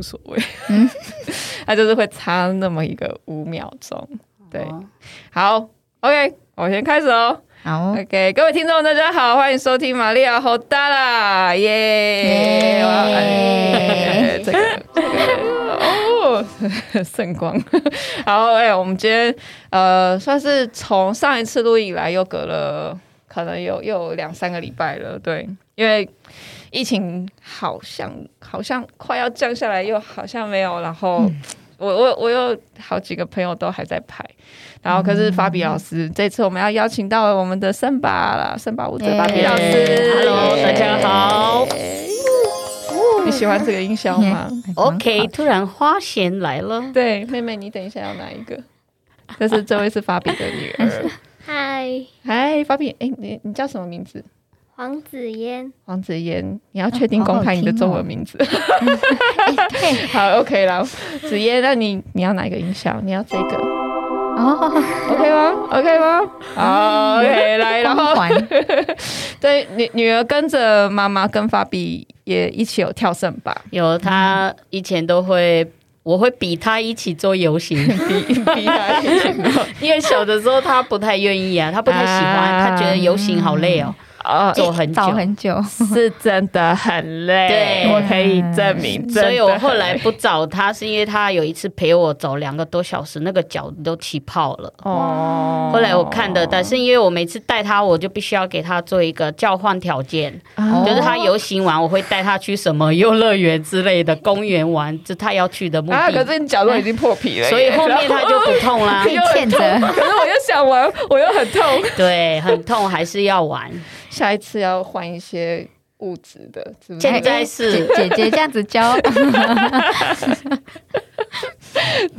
无所谓，嗯，他就是会差那么一个五秒钟。对，哦、好，OK，我先开始哦。好，OK，各位听众大家好，欢迎收听玛利亚好大啦，耶！这个这个哦，圣光，好，哎，我们今天呃，算是从上一次录以来又隔了可能有又有两三个礼拜了，对，因为疫情好像好像快要降下来，又好像没有，然后。嗯我我我有好几个朋友都还在拍，然后可是法比老师、嗯、这次我们要邀请到我们的森巴啦，森巴舞者法比老师、欸、，Hello，大家好。你喜欢这个音效吗？OK，突然花钱来了。对，妹妹你等一下要哪一个？这是这位是法比的女儿。嗨嗨，法比，哎，你你叫什么名字？黄子嫣，黄子嫣，你要确定公开你的中文名字。好，OK 啦，子嫣，那你你要哪一个音效？你要这个。哦，OK 吗？OK 吗？好，OK，来，然后。对，女女儿跟着妈妈跟法比也一起有跳绳吧，有她以前都会，我会比她一起做游行，比比她一起做，因为小的时候她不太愿意啊，她不太喜欢，她觉得游行好累哦。哦，走很久很久，是真的很累。对，我可以证明。所以我后来不找他，是因为他有一次陪我走两个多小时，那个脚都起泡了。哦。后来我看的，但是因为我每次带他，我就必须要给他做一个交换条件，哦、就是他游行完，我会带他去什么游乐园之类的公园玩，就他要去的目的。啊，可是你脚都已经破皮了，所以后面他就不痛啦。可以欠着。可是我又想玩，我又很痛。对，很痛，还是要玩。下一次要换一些物质的，是不是？现在是姐姐这样子教，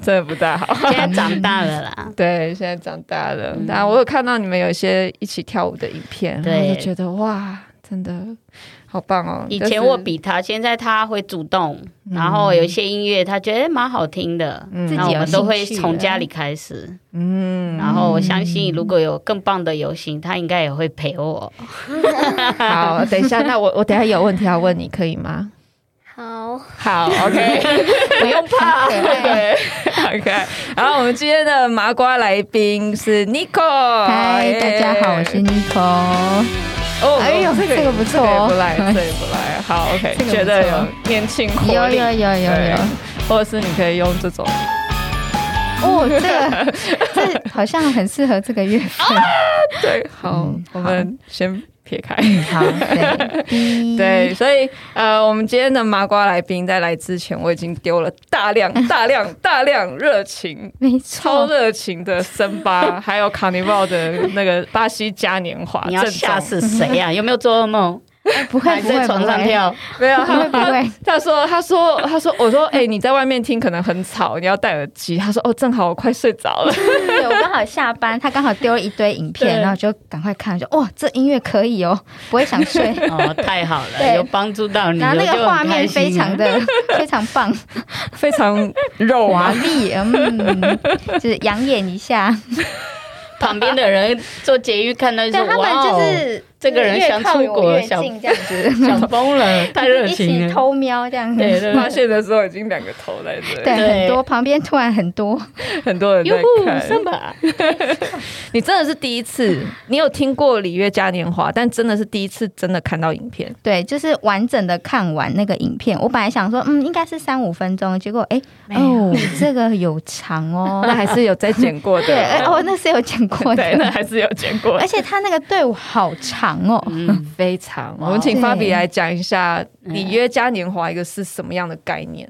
真的不大好。现在长大了啦，对，现在长大了。然后我有看到你们有一些一起跳舞的影片，对，我就觉得哇，真的。好棒哦！以前我比他，现在他会主动，然后有一些音乐他觉得蛮好听的，那我们都会从家里开始。嗯，然后我相信如果有更棒的游行，他应该也会陪我。好，等一下，那我 我等下有问题要问你，可以吗？好，好，OK，不用怕，对，OK。然后我们今天的麻瓜来宾是 Nico，嗨，大家好，我是 Nico。哦，哎呦，这个 这个不错，这个不赖，这个不赖。好，OK，觉得有年轻活力，有有有有有，或者是你可以用这种。哦，这个这好像很适合这个月份。对，好，我们先。撇开，好，对，对，所以呃，我们今天的麻瓜来宾在来之前，我已经丢了大量、大量、大量热情，超热情的森巴，还有 Carnival 的那个巴西嘉年华，你要吓死谁呀？有没有做噩梦？不会，不会在床上跳，没有，他不会。他说，他说，他说，我说，哎，你在外面听可能很吵，你要戴耳机。他说，哦，正好我快睡着了。对，我刚好下班，他刚好丢了一堆影片，然后就赶快看，就哇，这音乐可以哦，不会想睡 哦，太好了，有帮助到你，然后那个画面非常的 非常棒，非常肉华丽，嗯，就是养眼一下。旁边的人做节育看到就说，哇哦。这个人想出国，想这样子，想疯了，太热情了。一起偷瞄这样子，对对，发现的时候已经两个头在这里。对，很多旁边突然很多 很多人在看。你真的是第一次，你有听过里约嘉年华，但真的是第一次真的看到影片。对，就是完整的看完那个影片。我本来想说，嗯，应该是三五分钟，结果哎，哦，这个有长哦，那还是有在剪过的。对，哦，那是有剪过的，那还是有剪过的。而且他那个队伍好长。哦，嗯，非常。我们请法比来讲一下里约嘉年华一个是什么样的概念？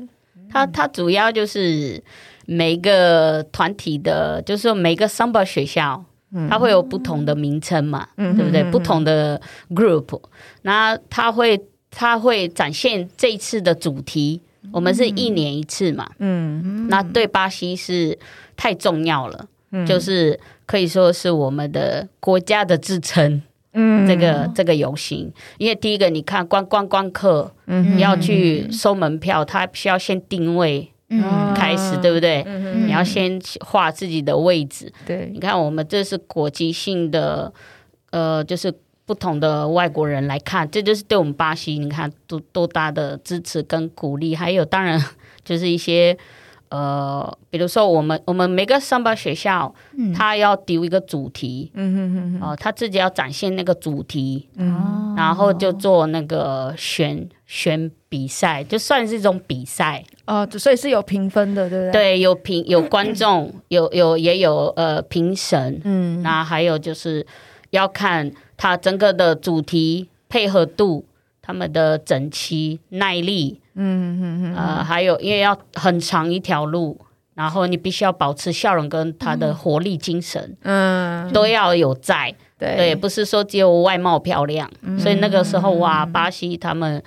它它主要就是每个团体的，就是说每个 Samba 学校，它会有不同的名称嘛，对不对？不同的 group，那它会它会展现这一次的主题。我们是一年一次嘛，嗯，那对巴西是太重要了，就是可以说是我们的国家的支撑。嗯，这个这个游行，因为第一个你看观观光客，嗯，你要去收门票，他需要先定位，嗯，开始对不对？嗯，你要先画自己的位置，对，你看我们这是国际性的，呃，就是不同的外国人来看，这就是对我们巴西，你看多多大的支持跟鼓励，还有当然就是一些。呃，比如说我们我们每个上班学校，嗯、他要丢一个主题，嗯哼哼哼，哦、呃，他自己要展现那个主题，嗯，然后就做那个选选比赛，就算是一种比赛，哦，所以是有评分的，对不对？对，有评有观众，有有也有呃评审，嗯，那还有就是要看他整个的主题配合度，他们的整齐耐力。嗯嗯嗯，呃，还有，因为要很长一条路，然后你必须要保持笑容跟他的活力精神，嗯，都要有在，对，对，不是说只有外貌漂亮，嗯、所以那个时候哇，巴西他们，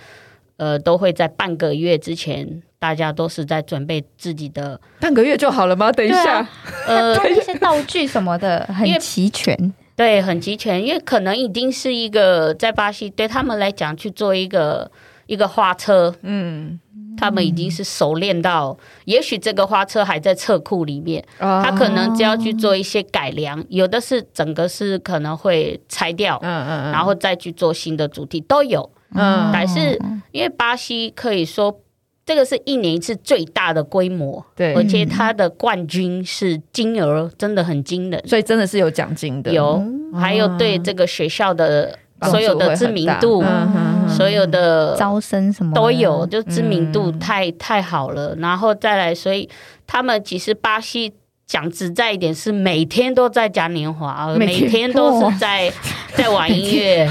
呃，都会在半个月之前，大家都是在准备自己的，半个月就好了吗？等一下，啊、呃，一些道具什么的很齐全，对，很齐全，因为可能已经是一个在巴西对他们来讲去做一个。一个花车，嗯，他们已经是熟练到，嗯、也许这个花车还在车库里面，哦、他可能只要去做一些改良，有的是整个是可能会拆掉，嗯嗯，然后再去做新的主题都有，嗯，但是因为巴西可以说这个是一年一次最大的规模，对，而且它的冠军是金额真的很惊人，所以真的是有奖金的，有，还有对这个学校的。所有的知名度，嗯、所有的招生什么都有，就知名度太、嗯、太好了，然后再来，所以他们其实巴西。讲实在一点，是每天都在嘉年华，每天都是在在玩音乐，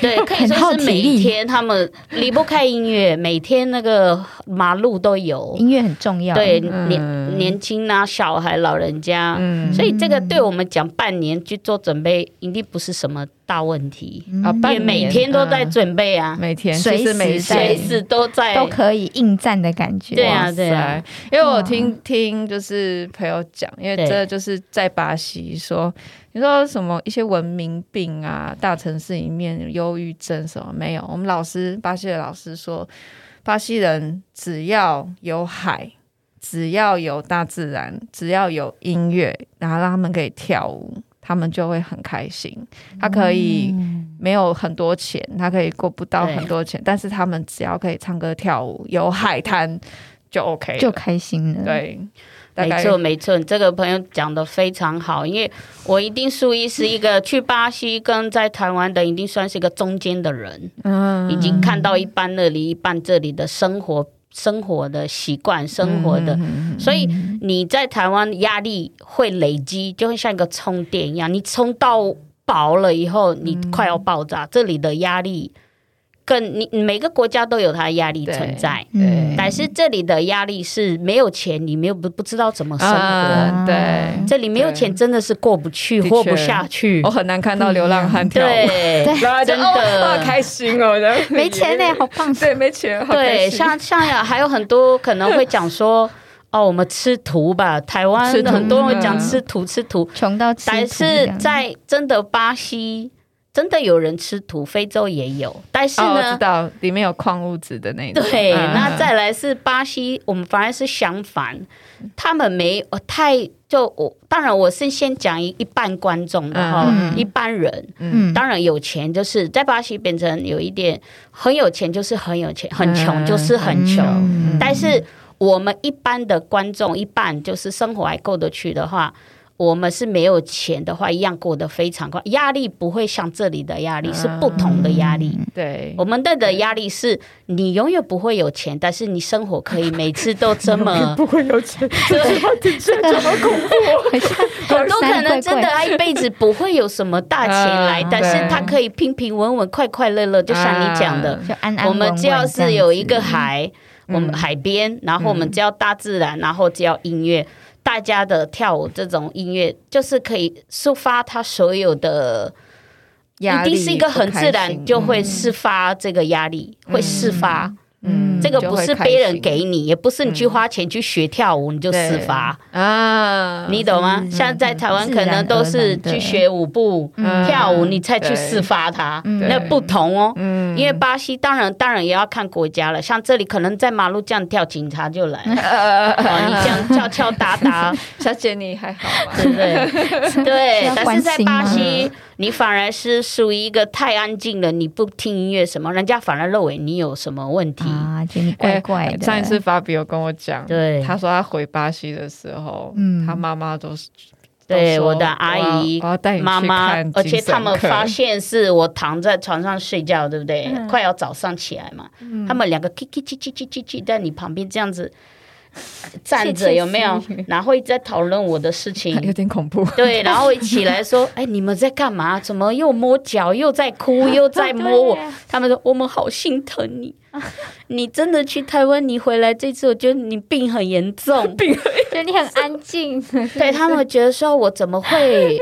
对，可以说是每一天他们离不开音乐，每天那个马路都有音乐很重要，对年年轻啊，小孩、老人家，所以这个对我们讲半年去做准备，一定不是什么大问题啊，因为每天都在准备啊，每天随时随时都在都可以应战的感觉，对啊对啊，因为我听听就是朋友。讲，因为这就是在巴西说，你说什么一些文明病啊，大城市里面忧郁症什么没有？我们老师，巴西的老师说，巴西人只要有海，只要有大自然，只要有音乐，然后让他们可以跳舞，他们就会很开心。他可以没有很多钱，他可以过不到很多钱，但是他们只要可以唱歌跳舞，有海滩就 OK，就开心了。对。没错，没错，这个朋友讲的非常好，因为我一定属于是一个去巴西跟在台湾的，一定算是一个中间的人，嗯，已经看到一半那里，一半这里的生活、生活的习惯、生活的，所以你在台湾压力会累积，就会像一个充电一样，你充到饱了以后，你快要爆炸，这里的压力。跟你每个国家都有它的压力存在，对，但是这里的压力是没有钱，你没有不不知道怎么生活，啊、对，这里没有钱真的是过不去，活不下去。我很难看到流浪汉跳舞，对，真的，好开心哦，没钱呢，好棒，对，没钱，对，像像呀，还有很多可能会讲说，哦，我们吃土吧，台湾很多人会讲吃土吃土，穷到吃土，但是在真的巴西。真的有人吃土，非洲也有，但是呢，哦、我知道里面有矿物质的那种。对，嗯、那再来是巴西，我们反而是相反，他们没太就我，当然我是先讲一一半观众的哈，嗯、一般人，嗯，当然有钱就是在巴西变成有一点很有钱就是很有钱，很穷就是很穷，嗯、但是我们一般的观众一半就是生活还过得去的话。我们是没有钱的话，一样过得非常快，压力不会像这里的压力是不同的压力。嗯、对，我们的的压力是你永远不会有钱，但是你生活可以每次都这么 不会有钱，这句话听起来就好恐怖。很多可能真的他一辈子不会有什么大钱来，啊、但是他可以平平稳稳、快快乐乐，就像你讲的，就安安稳稳。我们只要是有一个海，嗯、我们海边，然后我们只要大自然，然后只要音乐。大家的跳舞这种音乐，就是可以抒发他所有的压力，一定是一个很自然就会释发这个压力，会释发。嗯，这个不是别人给你，也不是你去花钱去学跳舞，你就释发啊，你懂吗？像在台湾可能都是去学舞步跳舞，你才去释发它，那不同哦。因为巴西当然当然也要看国家了，像这里可能在马路这样跳，警察就来。你这样敲敲打打，小姐你还好吗？对不对？对，但是在巴西。你反而是属于一个太安静了，你不听音乐什么，人家反而认为你有什么问题。啊，觉得你怪怪的。欸、上一次 Fabio 跟我讲，对，他说他回巴西的时候，嗯，他妈妈都是。对，我的阿姨、妈妈，而且他们发现是我躺在床上睡觉，对不对？嗯、快要早上起来嘛，嗯、他们两个叽叽叽叽叽叽叽在你旁边这样子站着，有没有？然后一直在讨论我的事情，有点恐怖。对，然后一起来说：“哎，你们在干嘛？怎么又摸脚，又在哭，又在摸我？” 他们说：“我们好心疼你。” 你真的去台湾？你回来这次，我觉得你病很严重，病很觉得你很安静。对他们觉得说，我怎么会？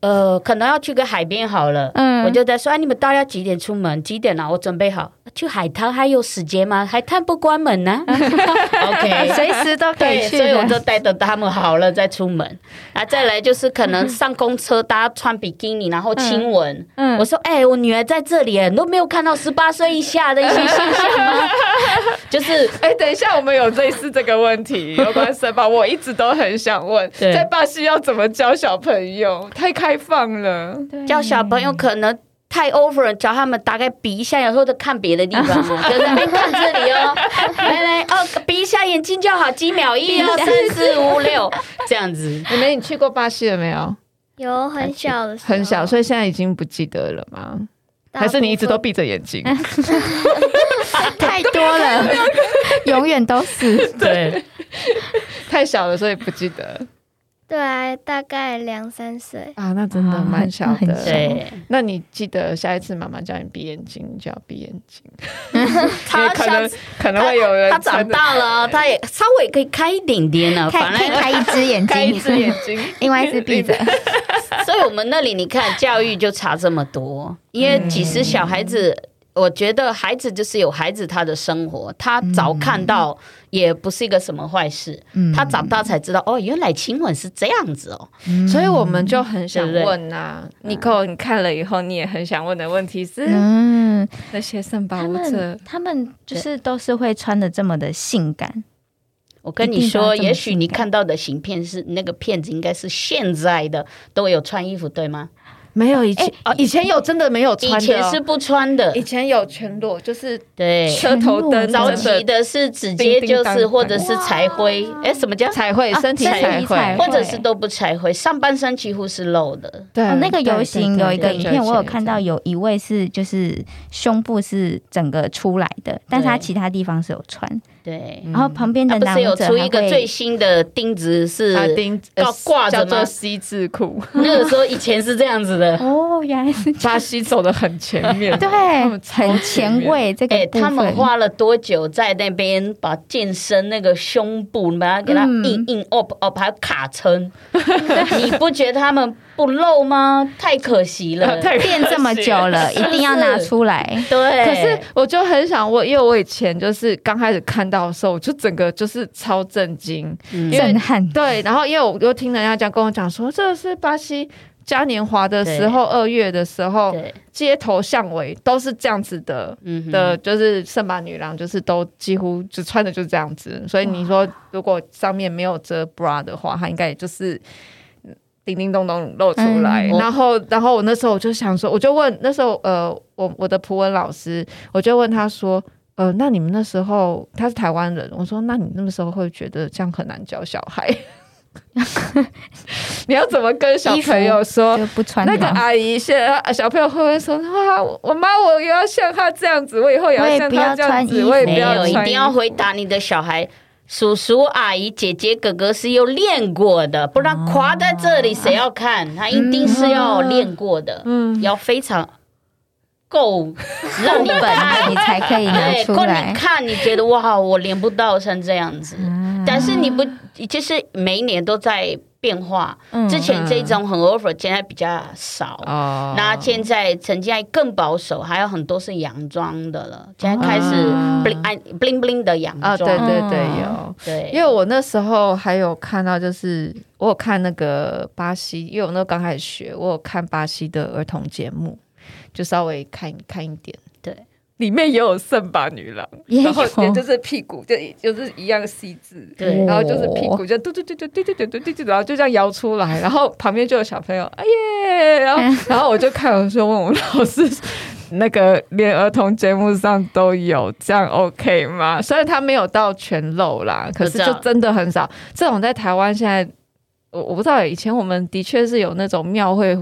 呃，可能要去个海边好了。嗯，我就在说，哎，你们大家几点出门？几点了？我准备好去海滩，还有时间吗？海滩不关门呢。OK，随时都可以去。所以我就带着他们好了再出门。啊，再来就是可能上公车，大家穿比基尼，然后亲吻。嗯，我说，哎，我女儿在这里，你都没有看到十八岁以下的一些现象吗？就是，哎，等一下，我们有类似这个问题，有关什么？我一直都很想问，在巴西要怎么教小朋友？太开。放了，教小朋友可能太 over，教他们大概比一下，有时候就看别的地方，就在那边看这里哦，来来哦，比一下眼睛就好，几秒，一二三四五六，这样子。你们，你去过巴西了没有？有很小的时候，很小，所以现在已经不记得了吗？还是你一直都闭着眼睛？太多了，永远都是对，太小了，所以不记得。对啊，大概两三岁啊，那真的蛮小的。对，那你记得下一次妈妈叫你闭眼睛，你就要闭眼睛。他可能可能会有人，他长大了，他也稍微可以开一点点了，反正开一只眼睛，开一只眼睛，另外一只闭着。所以我们那里你看教育就差这么多，因为其实小孩子。我觉得孩子就是有孩子他的生活，他早看到也不是一个什么坏事。嗯、他长大才知道哦，原来亲吻是这样子哦。嗯、所以我们就很想问呐、啊，妮可，你看了以后，你也很想问的问题是，嗯，那些圣保护者，他们就是都是会穿的这么的性感。我跟你说，也许你看到的影片是那个片子，应该是现在的都有穿衣服，对吗？没有以前哦，以前有真的没有穿的，以前是不穿的。以前有全裸，就是对车头灯。早期的是直接就是，或者是彩绘。哎，什么叫彩绘？身体彩绘，或者是都不彩绘，上半身几乎是露的。对，那个游行有一个影片，我有看到有一位是就是胸部是整个出来的，但是他其他地方是有穿。对，然后旁边的男不是有出一个最新的钉子是钉挂挂着吗？C 字裤，那个时候以前是这样子的。哦，原来是巴西走的很前面，对，很前卫。这个哎，他们花了多久在那边把健身那个胸部把它给它硬硬 up up 还卡撑？你不觉得他们不露吗？太可惜了，变这么久了，一定要拿出来。对，可是我就很想问，因为我以前就是刚开始看。到的时候我就整个就是超震惊、震撼。对，然后因为我又听人家讲，跟我讲说，这是巴西嘉年华的时候，二月的时候，街头巷尾都是这样子的，的，就是圣马女郎，就是都几乎就穿的就是这样子。所以你说，如果上面没有遮 bra 的话，它应该也就是叮叮咚咚露出来。然后，然后我那时候我就想说，我就问那时候，呃，我我的普文老师，我就问他说。呃，那你们那时候他是台湾人，我说，那你那个时候会觉得这样很难教小孩？你要怎么跟小朋友说？不穿那个阿姨，现在小朋友会不会说哇，我妈我也要像她这样子，我以后也要像他这样子，我也不要穿。一定要回答你的小孩，叔叔阿姨姐姐哥哥是有练过的，不然垮在这里谁要看？他一定是要练过的，嗯，要非常。够让你本，你才可以拿出来。你看，你觉得哇，我连不到成这样子。但是你不，就是每一年都在变化。之前这种很 over，现在比较少。那现在曾经还更保守，还有很多是洋装的了。现在开始 bling bling bling 的洋装。对对对，有。对，因为我那时候还有看到，就是我有看那个巴西，因为我那时候刚开始学，我有看巴西的儿童节目。就稍微看看一点，对，里面也有圣巴女郎，然后也就是屁股就就是一样 C 字，对然后就是屁股就嘟嘟嘟嘟嘟嘟嘟嘟嘟嘟，然后就这样摇出来，然后旁边就有小朋友，哎耶，然后然后我就看，我说问我们老师，那个连儿童节目上都有，这样 OK 吗？虽然他没有到全露啦，可是就真的很少，这种在台湾现在。我我不知道，以前我们的确是有那种庙会，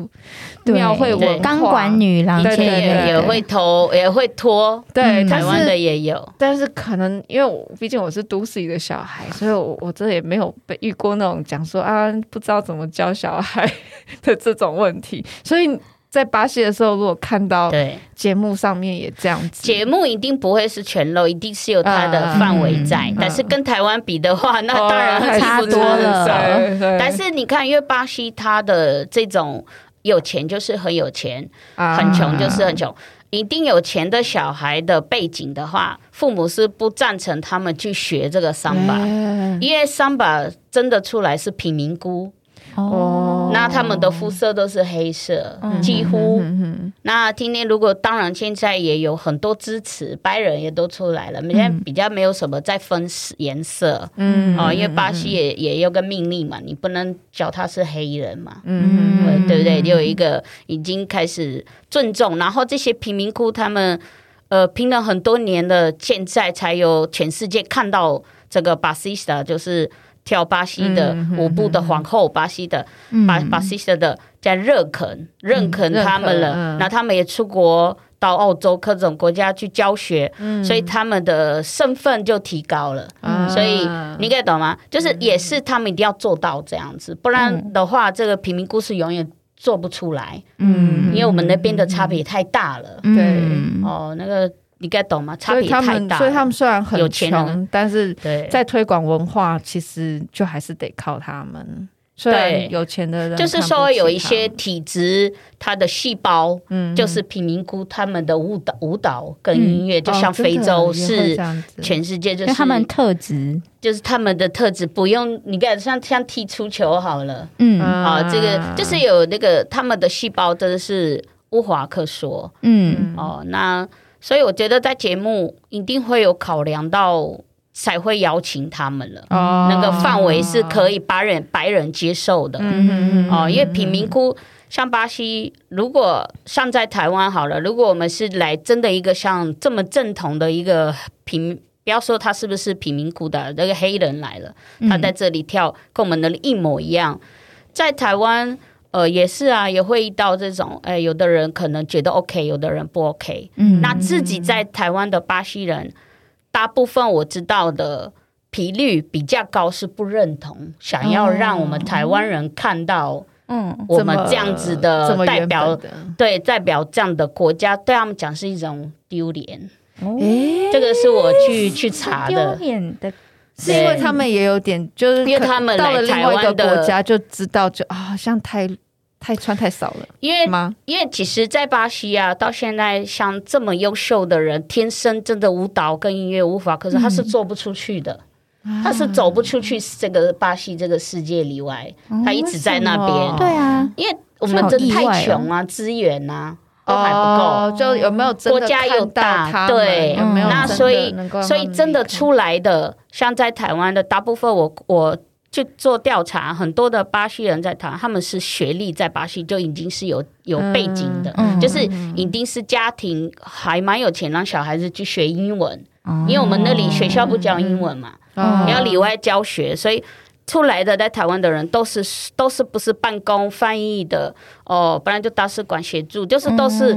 庙会文钢管女郎，以前也也会偷，也会拖，对，台湾的也有。但是可能因为我毕竟我是都市一个小孩，所以我我这也没有被遇过那种讲说啊，不知道怎么教小孩 的这种问题，所以。在巴西的时候，如果看到对节目上面也这样子，节目一定不会是全露，一定是有它的范围在。嗯、但是跟台湾比的话，嗯、那当然会差多了。但是你看，因为巴西它的这种有钱就是很有钱，啊、很穷就是很穷。一定有钱的小孩的背景的话，父母是不赞成他们去学这个桑巴，嗯、因为桑巴真的出来是贫民窟。哦，那他们的肤色都是黑色，嗯、几乎。那今天如果当然现在也有很多支持，白人也都出来了，现在比较没有什么再分颜色。嗯，哦，因为巴西也也有个命令嘛，你不能叫他是黑人嘛。嗯，嗯对不对？就有一个已经开始尊重，然后这些贫民窟他们呃拼了很多年的，现在才有全世界看到这个巴西斯就是。跳巴西的舞步的皇后，巴西的巴巴西的在认可认可他们了，那他们也出国到澳洲各种国家去教学，所以他们的身份就提高了。所以你可以懂吗？就是也是他们一定要做到这样子，不然的话，这个平民故事永远做不出来。嗯，因为我们那边的差别太大了。对，哦，那个。你该懂吗？差别太大，所以他们虽然很穷，但是在推广文化，其实就还是得靠他们。对，有钱的人就是说有一些体质，他的细胞，嗯，就是贫民窟他们的舞蹈、舞蹈跟音乐，就像非洲是全世界就是他们特质，就是他们的特质，不用你看像像踢足球好了，嗯。啊，这个就是有那个他们的细胞真的是无话可说，嗯。哦那。所以我觉得在节目一定会有考量到，才会邀请他们了。哦，那个范围是可以把人白人接受的。嗯哦，因为贫民窟像巴西，如果像在台湾好了，如果我们是来真的一个像这么正统的一个贫，不要说他是不是贫民窟的那个黑人来了，他在这里跳跟我们的一模一样，在台湾。呃，也是啊，也会遇到这种，哎，有的人可能觉得 OK，有的人不 OK。嗯，那自己在台湾的巴西人，大部分我知道的频率比较高，是不认同，想要让我们台湾人看到，嗯，我们这样子的代表，对，代表这样的国家，对他们讲是一种丢脸。哦，这个是我去去查的，丢脸的，是因为他们也有点，就是因为他们到了另外一个国家就知道，就啊，好像太。太穿太少了，因为吗？因为其实，在巴西啊，到现在像这么优秀的人，天生真的舞蹈跟音乐无法，可是他是做不出去的，嗯、他是走不出去这个巴西这个世界里外，嗯、他一直在那边。对啊，因为我们真的太穷啊，资源啊都还不够，哦，就有没有真的国家又大，对，有没有？那所以所以真的出来的，像在台湾的大部分我，我我。去做调查，很多的巴西人在谈，他们是学历在巴西就已经是有有背景的，嗯、就是一定是家庭还蛮有钱，让小孩子去学英文，嗯、因为我们那里学校不教英文嘛，嗯、要里外教学，所以。出来的在台湾的人都是都是不是办公翻译的哦，不然就大使馆协助，就是都是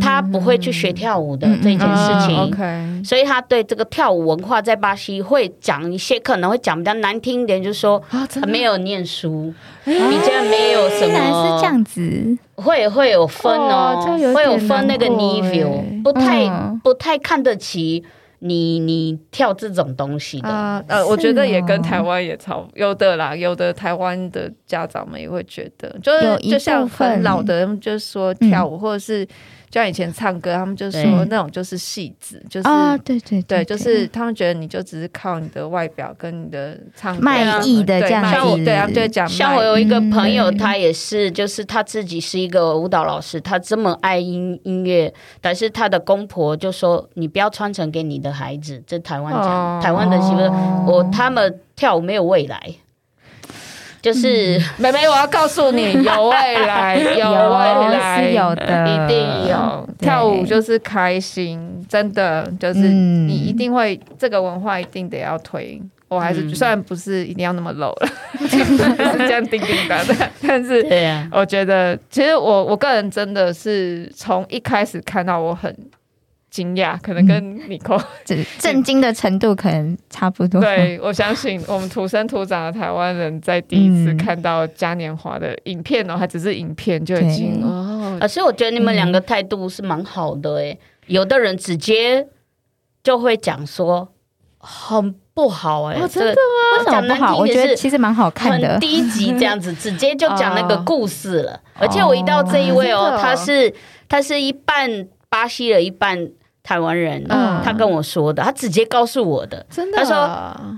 他不会去学跳舞的这件事情，所以他对这个跳舞文化在巴西会讲一些，可能会讲比较难听一点，就是说他没有念书，比较没有什么，是这样子，会会有分哦，会有分那个 niveau，不太不太看得起。你你跳这种东西的，呃呃，我觉得也跟台湾也差有的啦，有的台湾的家长们也会觉得，就是就像很老的人，就是说跳舞或者是就像以前唱歌，他们就说那种就是戏子，就是啊，对对对，就是他们觉得你就只是靠你的外表跟你的唱卖艺的这样子。像我对啊，就讲像我有一个朋友，他也是，就是他自己是一个舞蹈老师，他这么爱音音乐，但是他的公婆就说你不要传承给你的孩子，在台湾讲，台湾的媳妇，我他们跳舞没有未来。就是 妹妹，我要告诉你，有未来，有未来，是有的，一定有。跳舞就是开心，真的就是你一定会这个文化一定得要推。我还是虽然不是一定要那么 low 了，是这样叮叮当的，但是我觉得其实我我个人真的是从一开始看到我很。惊讶，可能跟你可 震惊的程度可能差不多。对，我相信我们土生土长的台湾人，在第一次看到嘉年华的影片哦，还只是影片就已经哦。而且我觉得你们两个态度是蛮好的诶，有的人直接就会讲说很不好诶，真的吗？为什么不好？我觉得其实蛮好看的，很低级这样子，直接就讲那个 故事了。而且我一到这一位哦，他是他是一半巴西的，一半。台湾人，他跟我说的，他直接告诉我的，真的，他说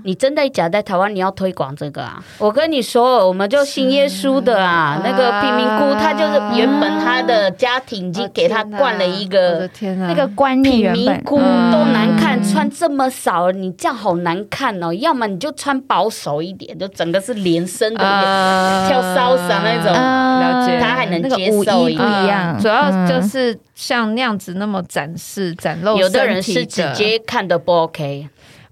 你真的假在台湾，你要推广这个啊？我跟你说，我们就信耶稣的啊，那个贫民窟，他就是原本他的家庭已经给他灌了一个那个观念，贫民窟都难看，穿这么少，你这样好难看哦。要么你就穿保守一点，就整个是连身的，跳 salsa 那种，了解，他还能接受一样，主要就是。像那样子那么展示展露，有的人是直接看的不 OK。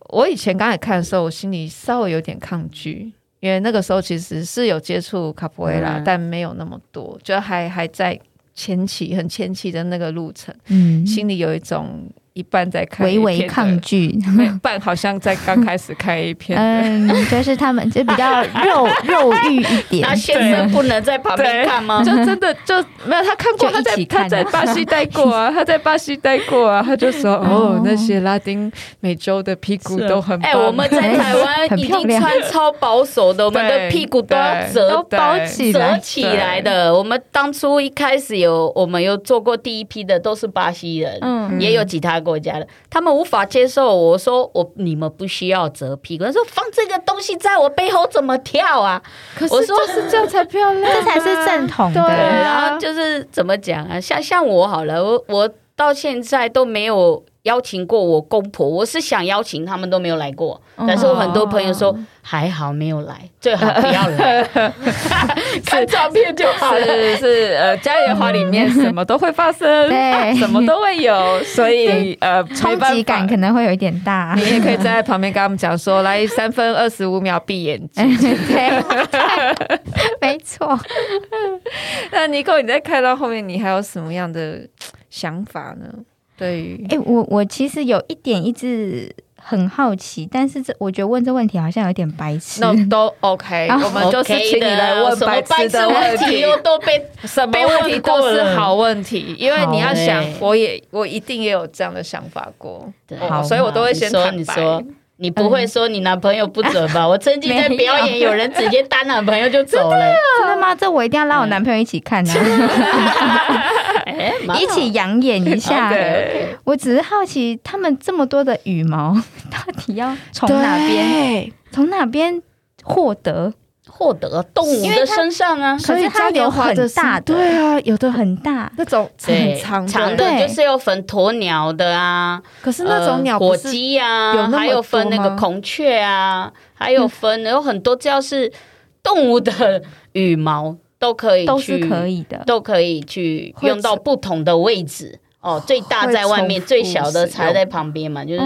我以前刚才看的时候，我心里稍微有点抗拒，因为那个时候其实是有接触卡普维拉，嗯、但没有那么多，就还还在前期很前期的那个路程，嗯，心里有一种。一半在看，微微抗拒，一 半好像在刚开始看一片。嗯，就是他们就比较 肉肉欲一点。那先生不能在旁边看吗？就真的就没有他看过，他在他在巴西待过啊，他在巴西待过啊，他就说哦，那些拉丁美洲的屁股都很哎，我们在台湾已经穿超保守的，我们的屁股都要折包起折起来的。我们当初一开始有我们有做过第一批的，都是巴西人，嗯，也有其他。国家的，他们无法接受。我说我你们不需要折屁股，他说放这个东西在我背后怎么跳啊？可是我说是这样才漂亮，这才是正统的。对，然后就是怎么讲啊？像像我好了，我我到现在都没有。邀请过我公婆，我是想邀请他们都没有来过，但是我很多朋友说还好没有来，最好 不要来，看照片就好了。是是呃，嘉年华里面什么都会发生，对，什么都会有，所以呃，冲击感可能会有一点大。你也可以站在旁边跟他们讲说，来三分二十五秒闭眼睛，对，没错。那尼克，你在看到后面，你还有什么样的想法呢？对于，哎，我我其实有一点一直很好奇，但是这我觉得问这问题好像有点白痴。那都 OK，我们就是请你来问白痴的问题，都被 什么问题都是好问题，因为你要想，我也我一定也有这样的想法过，好，所以我都会先坦白。你不会说你男朋友不准吧？我曾经在 表演，有人直接单男朋友就走了，真的吗？这我一定要拉我男朋友一起看 呢，一起养眼一下。我只是好奇，他们这么多的羽毛，到底要从哪边？从哪边获得？获得动物的身上啊，可是它有很大的，对啊，有的很大，那种很长长的，就是有分鸵鸟的啊。可是那种鸟，火鸡啊，还有分那个孔雀啊，还有分有很多，只要是动物的羽毛都可以，都是可以的，都可以去用到不同的位置。哦，最大在外面，最小的才在旁边嘛，就是。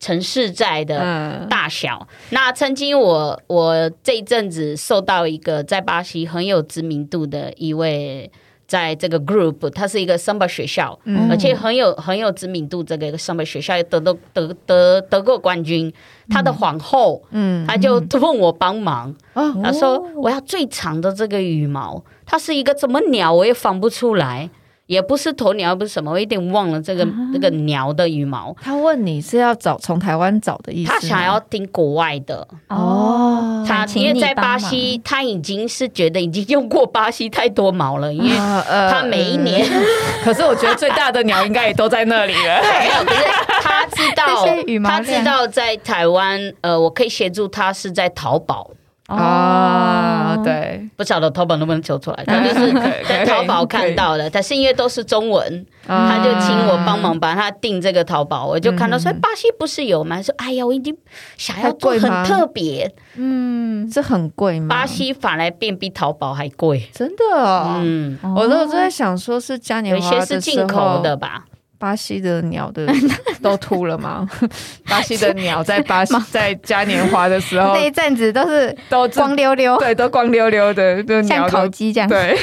城市寨的大小。嗯、那曾经我我这一阵子受到一个在巴西很有知名度的一位，在这个 group，它是一个 summer 学校，嗯、而且很有很有知名度。这个 summer 学校得得得得得过冠军。他的皇后，嗯，他就问我帮忙。嗯、他说我要最长的这个羽毛，它是一个怎么鸟，我也仿不出来。也不是鸵鸟，不是什么，我有点忘了这个、啊、这个鸟的羽毛。他问你是要找从台湾找的意思？他想要听国外的哦。哦，他因为在巴西，他已经是觉得已经用过巴西太多毛了，因为他每一年。呃、可是我觉得最大的鸟应该也都在那里了。没有，可是他知道，他知道在台湾，呃，我可以协助他是在淘宝。啊，对，不晓得淘宝能不能求出来，他就是在 淘宝看到的，但是因为都是中文，他就请我帮忙帮他订这个淘宝，我就看到说巴西不是有吗？说哎呀，我已经想要做很特别，嗯，这很贵吗？巴西反而变比淘宝还贵，真的，嗯，我都在想说是嘉年华，有些是进口的吧。巴西的鸟的 都秃了吗？巴西的鸟在巴西 在嘉年华的时候那一阵子都是都光溜溜，对，都光溜溜的，就像烤鸡这样。对，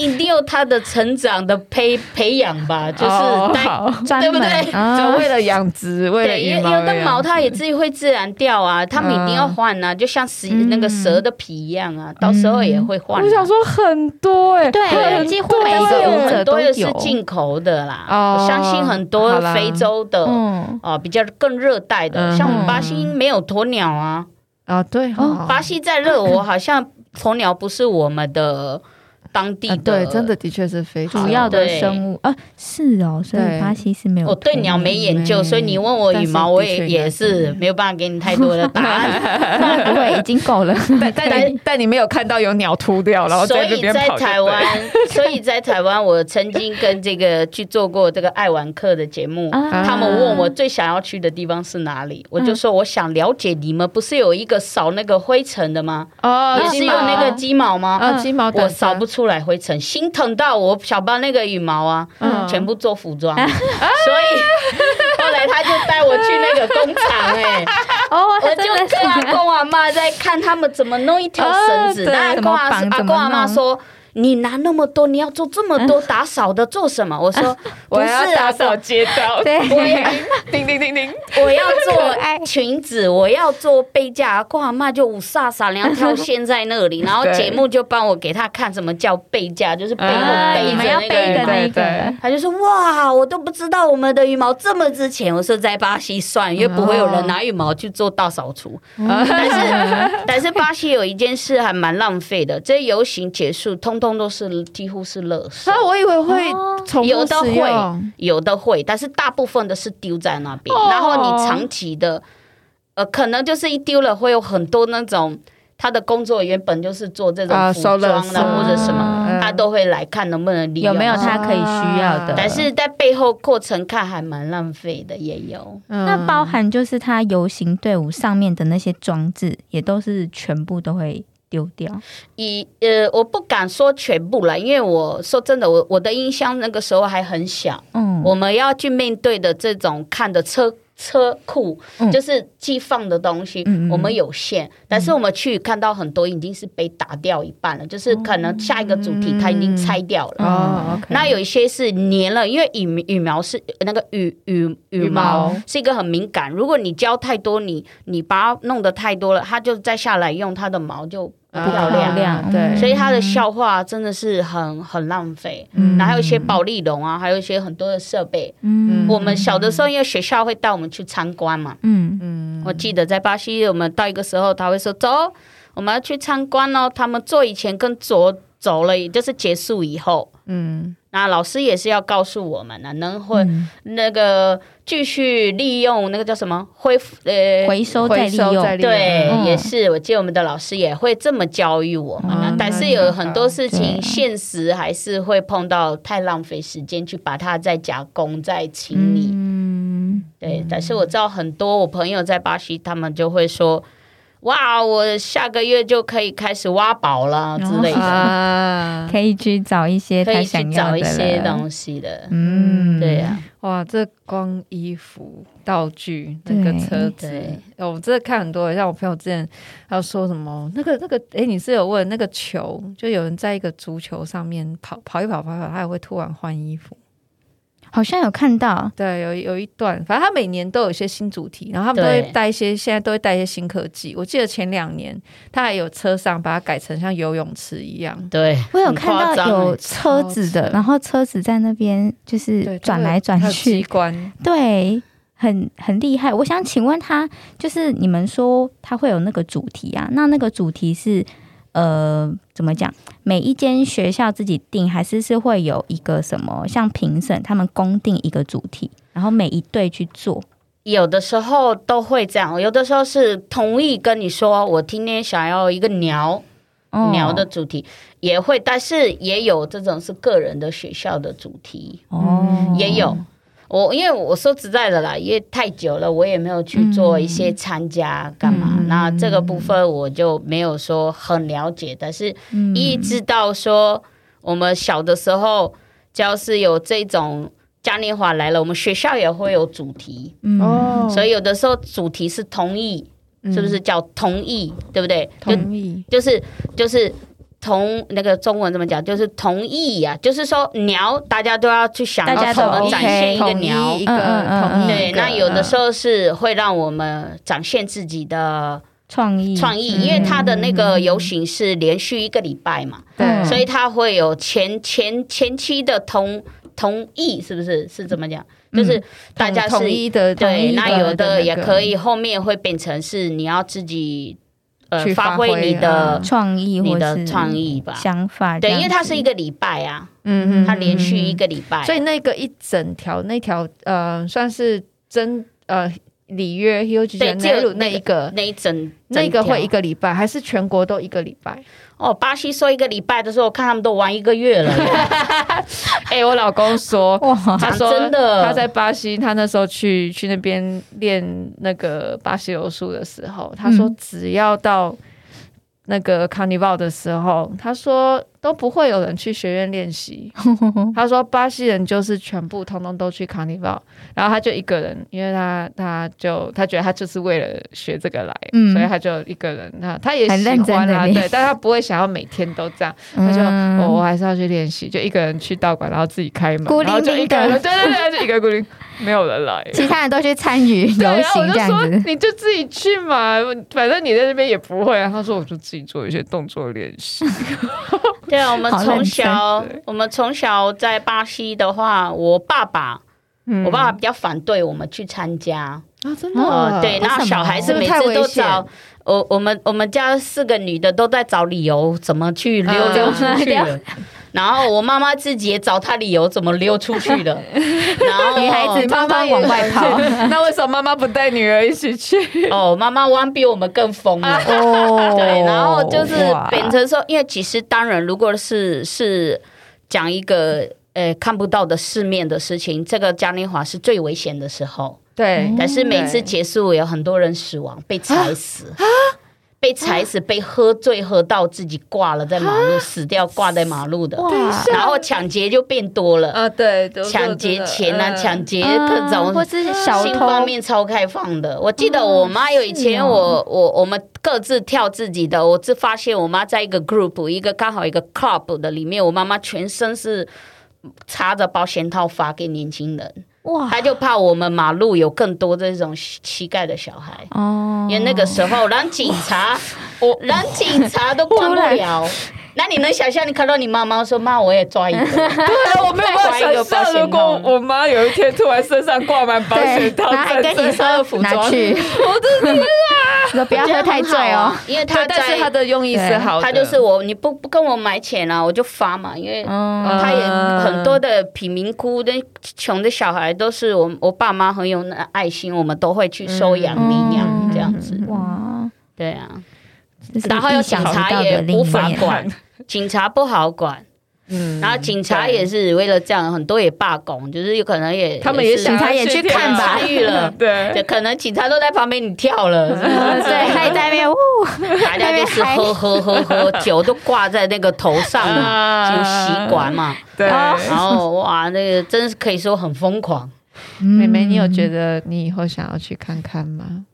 一定有它的成长的培培养吧，就是对不对？就为了养殖，为了羽毛，有的毛它也自己会自然掉啊，它们一定要换啊，就像蛇那个蛇的皮一样啊，到时候也会换。我想说很多哎，对，几乎每一个很多的是进口的啦，我相信。很多非洲的，哦，比较更热带的，像我们巴西没有鸵鸟啊，啊，对，巴西再热，我好像鸵鸟不是我们的。当地的对，真的的确是非常主要的生物啊，是哦，所以巴西是没有。我对鸟没研究，所以你问我羽毛，我也也是没有办法给你太多的答案。不会，已经够了。但但但你没有看到有鸟秃掉，然后 所以在台湾，所以在台湾，我曾经跟这个去做过这个爱玩客的节目，他们问我最想要去的地方是哪里，我就说我想了解你们不是有一个扫那个灰尘的吗？哦，也是用那个鸡毛吗？啊，鸡毛我扫不出。出来灰尘，心疼到我小包那个羽毛啊，嗯、全部做服装，嗯、所以后来他就带我去那个工厂，哎，哦，我就跟阿公阿妈在看他们怎么弄一条绳子，那阿公阿阿公阿妈说。你拿那么多，你要做这么多打扫的做什么？我说 我要打扫街道，对，叮叮叮叮，我要做 裙子，我要做背架。挂阿妈就五煞煞两条线在那里，然后节目就帮我给他看什么叫背架，就是背后背着那个。他就说哇，我都不知道我们的羽毛这么值钱。我说在巴西算，因为不会有人拿羽毛去做大扫除。但是但是巴西有一件事还蛮浪费的，这游行结束通。通都是几乎是垃圾，啊，我以为会有的会有的会，但是大部分的是丢在那边。哦、然后你长期的，呃，可能就是一丢了，会有很多那种他的工作原本就是做这种服装的、啊、或者什么，嗯、他都会来看能不能利用，有没有他可以需要的。但是在背后过程看还蛮浪费的，也有。嗯、那包含就是他游行队伍上面的那些装置，也都是全部都会。丢掉，以呃，我不敢说全部了，因为我说真的，我我的音箱那个时候还很小，嗯，我们要去面对的这种看的车车库，嗯、就是寄放的东西，嗯、我们有限，嗯、但是我们去看到很多已经是被打掉一半了，嗯、就是可能下一个主题它已经拆掉了，哦、嗯，那有一些是粘了，因为羽羽毛是那个羽羽羽毛是一个很敏感，如果你浇太多，你你把它弄得太多了，它就再下来用它的毛就。漂亮，亮对，所以他的笑话真的是很很浪费。嗯，然后还有一些保利龙啊，还有一些很多的设备。嗯，我们小的时候，因为学校会带我们去参观嘛。嗯嗯，我记得在巴西，我们到一个时候，他会说：“走，我们要去参观哦。”他们做以前跟做走了，也就是结束以后。嗯。那老师也是要告诉我们呢，能会那个继续利用那个叫什么恢复呃回收再利用，对，也是我记得我们的老师也会这么教育我们。但是有很多事情现实还是会碰到太浪费时间去把它再加工再清理。嗯，对。但是我知道很多我朋友在巴西，他们就会说。哇！我下个月就可以开始挖宝了之类的，啊、可以去找一些他想要的，可以去找一些东西的。嗯，对呀、啊。哇，这光衣服、道具、那个车子，哦，我真的看很多。像我朋友之前要说什么，那个那个，哎，你是有问那个球，就有人在一个足球上面跑跑一跑跑一跑，他也会突然换衣服。好像有看到，对，有有一段，反正他每年都有一些新主题，然后他们都会带一些，对现在都会带一些新科技。我记得前两年他还有车上把它改成像游泳池一样。对，我有看到有车子的，然后车子在那边就是转来转去，机关，对。很很厉害。我想请问他，就是你们说他会有那个主题啊？那那个主题是呃怎么讲？每一间学校自己定，还是是会有一个什么像评审他们公定一个主题，然后每一队去做？有的时候都会这样，有的时候是同意跟你说，我今天想要一个鸟。鸟的主题也会，但是也有这种是个人的学校的主题哦，也有。我因为我说实在的啦，因为太久了，我也没有去做一些参加干嘛，嗯、那这个部分我就没有说很了解。但是一直到说我们小的时候，只要是有这种嘉年华来了，我们学校也会有主题哦，所以有的时候主题是同意。是不是叫同意，嗯、对不对？同意就，就是就是同那个中文怎么讲？就是同意呀、啊，就是说鸟，大家都要去想要怎么展现一个鸟，一个。对，那有的时候是会让我们展现自己的创意，创意，因为他的那个游行是连续一个礼拜嘛，对、嗯，所以他会有前前前期的同同意，是不是？是怎么讲？就是大家是统一的，对，那有的也可以，后面会变成是你要自己呃发挥你的创意，你的创意吧，想法。对，因为它是一个礼拜啊，嗯嗯，它连续一个礼拜，所以那个一整条那条呃算是真呃里约，h u g 内陆那一个那一整那个会一个礼拜，还是全国都一个礼拜？哦，巴西说一个礼拜的时候，我看他们都玩一个月了。哎、欸，我老公说，他说真的，他在巴西，他那时候去去那边练那个巴西柔术的时候，他说只要到那个 Carnival 的时候，他说。都不会有人去学院练习。他说巴西人就是全部通通都去 Carnival，然后他就一个人，因为他他就他觉得他就是为了学这个来，嗯、所以他就一个人。他他也喜欢啊，对，但他不会想要每天都这样。他就、嗯哦、我还是要去练习，就一个人去道馆，然后自己开门，然后就一个人，对对对，就一个孤零，没有人来，其他人都去参与 游行这样子。然后我就说你就自己去嘛，反正你在那边也不会。啊他说我就自己做一些动作练习。对啊，我们从小，我们从小在巴西的话，我爸爸，嗯、我爸爸比较反对我们去参加。啊，真的，呃、对，然后小孩子每次都找我，我们我们家四个女的都在找理由怎么去溜溜 出去。嗯然后我妈妈自己也找她理由怎么溜出去的，然后女孩子妈妈往外跑，那为什么妈妈不带女儿一起去？哦，妈妈玩比我们更疯了。哦，对，然后就是变成说，因为其实当然，如果是是讲一个呃看不到的世面的事情，这个嘉年华是最危险的时候。对，但是每次结束有很多人死亡，被踩死。啊被踩死，被喝醉，喝到自己挂了在马路，死掉挂在马路的，然后抢劫就变多了。啊！对，抢劫钱啊，抢劫各种，或是小偷。方面超开放的。我记得我妈有以前，我我我们各自跳自己的，我只发现我妈在一个 group，一个刚好一个 club 的里面，我妈妈全身是插着保险套发给年轻人。哇！他就怕我们马路有更多这种乞丐的小孩哦，因为那个时候连警察，我连警察都 管不了。那你能想象？你看到你妈妈说：“妈，我也抓一个。”对啊，我没有办法想象，如果我妈有一天突然身上挂满保险套，还跟你说服装去，我的天啊！不要喝太醉哦，因为他但是他的用意是好的，他就是我，你不不跟我买钱啊，我就发嘛。因为他也很多的贫民窟的穷的小孩，都是我我爸妈很有那爱心，我们都会去收养领养这样子。哇，对啊。然后有警察也无法管，警察不好管。嗯，然后警察也是为了这样，很多也罢工，就是有可能也他们也警察也去看吧，参与了。对，就可能警察都在旁边，你跳了，对，还在那边呜，大家就是喝喝喝喝酒，都挂在那个头上嘛，就习惯嘛。对，然后哇，那个真是可以说很疯狂。妹妹，你有觉得你以后想要去看看吗？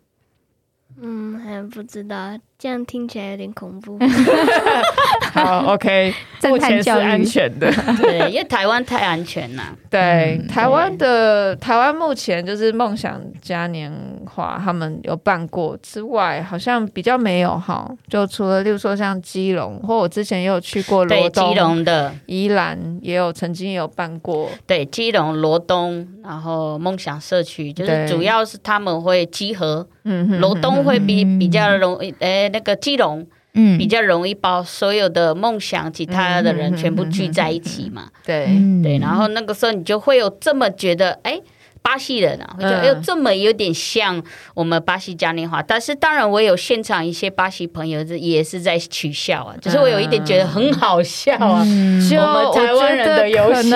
嗯，还不知道，这样听起来有点恐怖。好，OK，目前是安全的。对，因为台湾太安全了。对，台湾的台湾目前就是梦想嘉年华，他们有办过之外，好像比较没有哈。就除了，例如说像基隆，或我之前也有去过罗东，基隆的宜兰也有曾经有办过。对，基隆罗东，然后梦想社区，就是主要是他们会集合。嗯，罗东会比比较容易，诶，那个基隆。嗯，比较容易把所有的梦想，其他的人全部聚在一起嘛。对对，然后那个时候你就会有这么觉得，哎，巴西人啊，会觉得有这么有点像我们巴西嘉年华。但是当然，我有现场一些巴西朋友也是在取笑啊，就是我有一点觉得很好笑啊，就我们台湾人的游戏。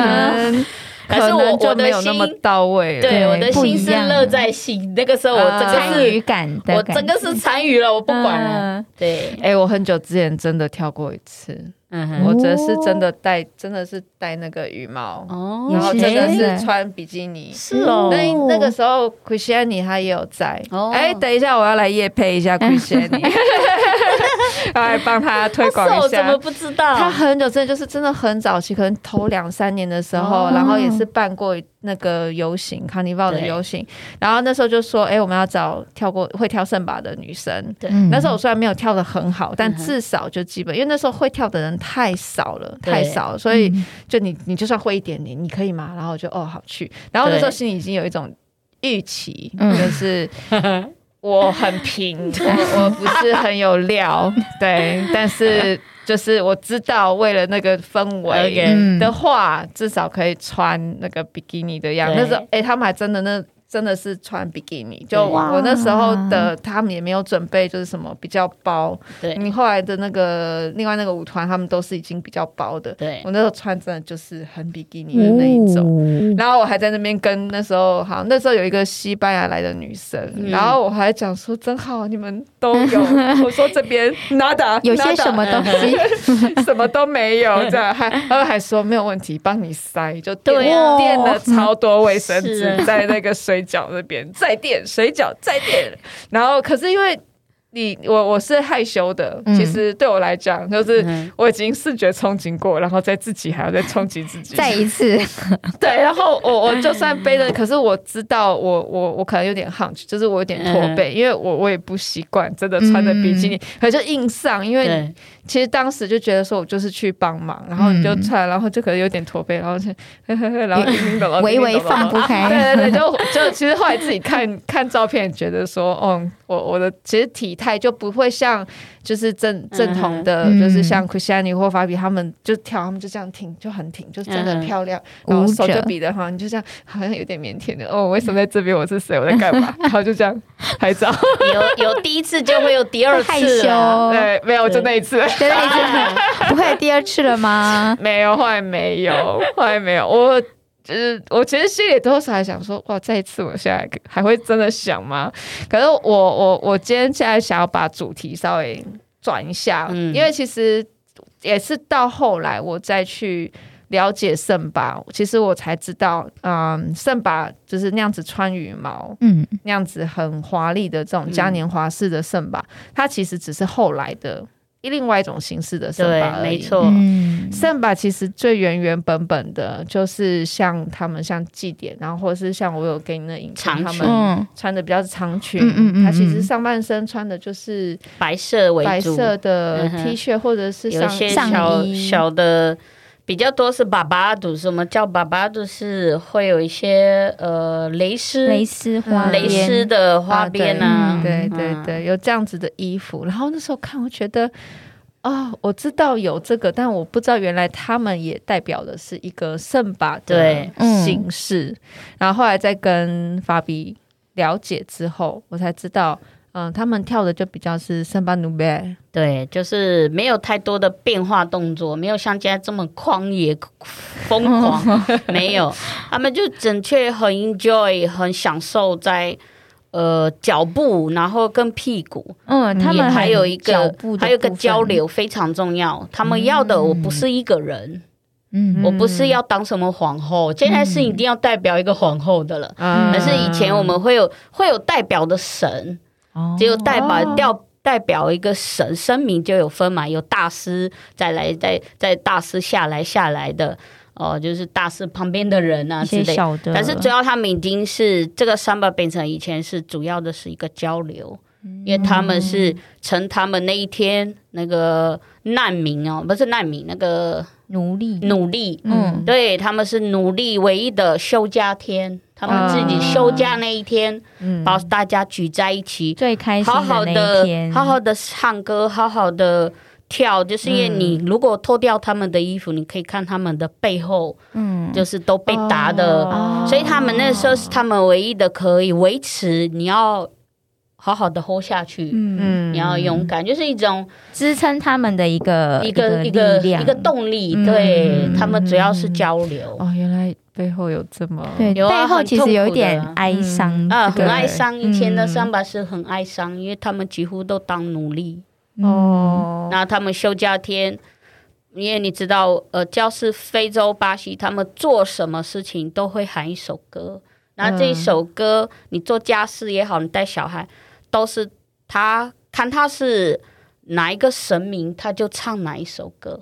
可是我就没有那么到位，对，我的心是乐在心。那个时候我这个参与感，我这个是参与了，我不管了。对，哎，我很久之前真的跳过一次，嗯，我这是真的戴，真的是戴那个羽毛，哦，然后真的是。穿比基尼，是哦。那那个时候 Christiane 他也有在，哎，等一下我要来夜配一下 Christiane。来帮他推广一下。我怎么不知道？他很久之前就是真的很早期，可能头两三年的时候，哦、然后也是办过那个游行，Carnival 的游行。然后那时候就说：“哎、欸，我们要找跳过会跳圣把的女生。”对，那时候我虽然没有跳的很好，但至少就基本，因为那时候会跳的人太少了，太少了，所以就你你就算会一点点，你可以吗？然后我就哦好去。然后那时候心里已经有一种预期，对就是。我很平，我我不是很有料，对，但是就是我知道，为了那个氛围的话，至少可以穿那个比基尼的样子。那时候，哎，他们还真的那。真的是穿比基尼，就我那时候的，他们也没有准备，就是什么比较薄。对，你后来的那个另外那个舞团，他们都是已经比较薄的。对，我那时候穿真的就是很比基尼的那一种。然后我还在那边跟那时候好，那时候有一个西班牙来的女生，然后我还讲说真好，你们都有。我说这边 nada 有些什么东西，什么都没有，这样。还然后还说没有问题，帮你塞，就垫垫了超多卫生纸在那个水。水饺那边再垫水饺再垫，然后可是因为你我我是害羞的，嗯、其实对我来讲就是我已经视觉冲击过，然后再自己还要再冲击自己。再一次，对，然后我我就算背着，可是我知道我我我可能有点 hunch，就是我有点驼背，嗯、因为我我也不习惯真的穿着比基尼，嗯、可是就硬上，因为。其实当时就觉得说，我就是去帮忙，然后你就穿，然后就可能有点驼背，然后就呵呵呵，然 后微微放不开。对对对，就就其实后来自己看看照片，觉得说，哦，我我的其实体态就不会像就是正正统的，就是像 Christiane 或 Fabi 他们就跳，他们就这样挺，就很挺，就真的很漂亮，然后手就比的哈，你就这样好像有点腼腆的。哦，为什么在这边？我是谁？我在干嘛？然后就这样拍照。有有第一次就会有第二次，害羞。对，没有就那一次。对，那一次不会第二次了吗？没有，后来没有，后来没有。我就是我，其实心里多少还想说，哇，这一次我现在还会真的想吗？可是我我我今天现在想要把主题稍微转一下，嗯、因为其实也是到后来我再去了解圣巴，其实我才知道，嗯，圣巴就是那样子穿羽毛，嗯，那样子很华丽的这种嘉年华式的圣巴，嗯、它其实只是后来的。另外一种形式的圣巴而已，没错。圣巴其实最原原本本的，就是像他们像祭典，然后或者是像我有给你的影片，他们穿的比较长裙。他其实上半身穿的就是白色为主，白色的 T 恤或者是上上衣小的。比较多是巴巴杜，什么叫巴巴杜？是会有一些呃蕾丝、蕾丝花、蕾丝的花边啊，对对对，有这样子的衣服。然后那时候看，我觉得哦，我知道有这个，但我不知道原来他们也代表的是一个圣巴的形式。嗯、然后后来再跟法比了解之后，我才知道。嗯，他们跳的就比较是圣巴努贝，对，就是没有太多的变化动作，没有像现在这么狂野疯狂，没有，他们就准确很 enjoy，很享受在呃脚步，然后跟屁股，嗯，他们还有一个还有一个交流非常重要，他们要的我不是一个人，嗯，我不是要当什么皇后，现在是一定要代表一个皇后的了，嗯，而是以前我们会有会有代表的神。只有代表掉代表一个神，声明就有分嘛，有大师再来，再再大师下来下来的哦，就是大师旁边的人啊之类。的。但是主要他们已经是这个 Samba 变成以前是主要的是一个交流，嗯、因为他们是乘他们那一天那个难民哦，不是难民那个奴隶。奴隶，嗯，对，他们是奴隶唯一的休假天。他们自己休假那一天，嗯，把大家聚在一起，最开心好好的，好好的唱歌，好好的跳。就是因为你如果脱掉他们的衣服，你可以看他们的背后，嗯，就是都被打的，所以他们那时候是他们唯一的可以维持。你要好好的活下去，嗯，你要勇敢，就是一种支撑他们的一个一个一个一个动力。对，他们主要是交流。哦，原来。背后有这么对，背后其实有一点哀伤啊，很哀伤。以前的桑巴是很哀伤，因为他们几乎都当奴隶哦。那他们休假天，因为你知道，呃，就是非洲巴西，他们做什么事情都会喊一首歌。那这一首歌，你做家事也好，你带小孩，都是他看他是哪一个神明，他就唱哪一首歌。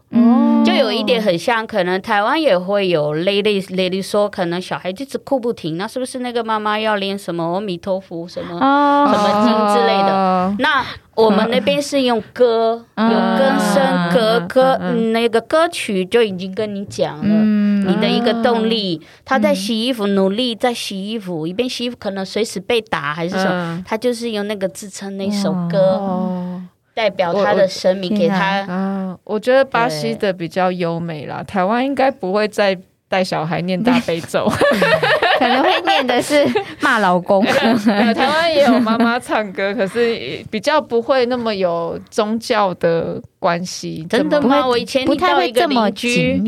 就有一点很像，可能台湾也会有 lady lady 说，可能小孩一直哭不停，那是不是那个妈妈要练什么阿弥陀佛什么、oh, 什么经之类的？Oh. 那我们那边是用歌，oh. 用歌声歌歌、oh. 那个歌曲就已经跟你讲了，oh. 你的一个动力。他在洗衣服，努力在洗衣服，一边洗衣服可能随时被打还是什么，oh. 他就是用那个支撑那首歌。Oh. 代表他的神明给他，嗯，我觉得巴西的比较优美啦。台湾应该不会再带小孩念大悲咒，可能会念的是骂老公。台湾也有妈妈唱歌，可是比较不会那么有宗教的关系。真的吗？我以前遇到一个邻居，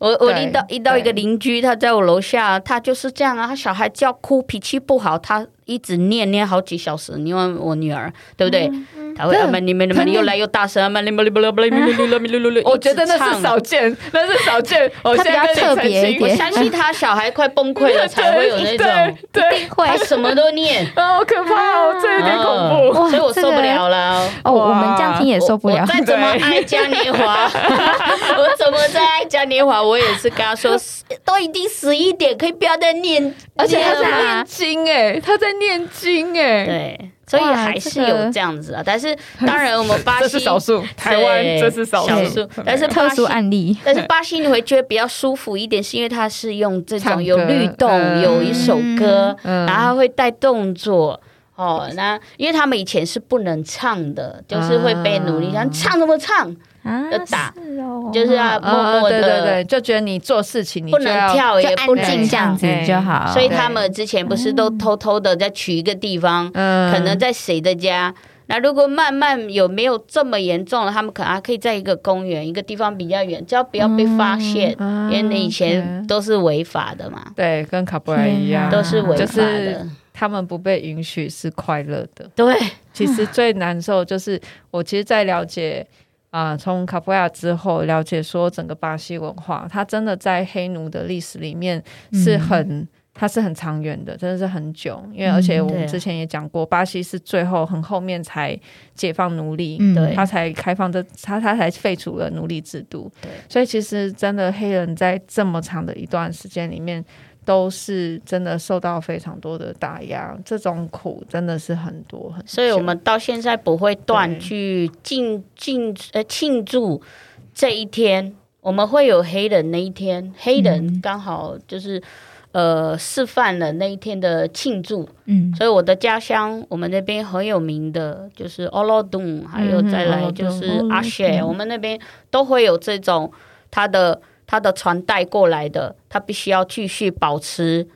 我我遇到遇到一个邻居，他在我楼下，他就是这样啊。他小孩叫哭，脾气不好，他一直念念好几小时。因为我女儿，对不对？他会，你们你们又来又大声，我觉得那是少见，那是少见。我现在特别一点，我相信他小孩快崩溃了才会有那种，对，他什么都念，好 可怕哦，这有点恐怖，所以我受不了了。哦，我们这样听也受不了。再怎么爱嘉年华，我怎么再爱嘉年华，我也是跟他说，都已经十一点，可以不要再念，而且他在念经哎，他在念经哎，对。所以还是有这样子啊，但是 当然我们巴西是少数，台湾这是少数，但是特殊案例。但是巴西你会觉得比较舒服一点，是因为它是用这种有律动，有一首歌，然后它会带动作哦。那因为他们以前是不能唱的，就是会被奴隶想唱什么唱。要打，就是要默默的，对对对，就觉得你做事情你不能跳，也不能这样子就好。所以他们之前不是都偷偷的在取一个地方，嗯可能在谁的家。那如果慢慢有没有这么严重了，他们可能还可以在一个公园，一个地方比较远，只要不要被发现，因为以前都是违法的嘛。对，跟卡布莱一样，都是违法的。他们不被允许是快乐的。对，其实最难受就是我其实，在了解。啊，从卡普亚之后了解说整个巴西文化，它真的在黑奴的历史里面是很，嗯、它是很长远的，真的是很久。因为而且我们之前也讲过，嗯、巴西是最后很后面才解放奴隶，对、嗯，他才开放这，他他才废除了奴隶制度。对，所以其实真的黑人在这么长的一段时间里面。都是真的受到非常多的打压，这种苦真的是很多很。所以我们到现在不会断去庆庆呃庆祝这一天，我们会有黑人那一天，黑人刚好就是、嗯、呃示范了那一天的庆祝。嗯，所以我的家乡我们那边很有名的就是 Olodum，还有再来就是阿谢，我们那边都会有这种他的。他的船带过来的，他必须要继续保持，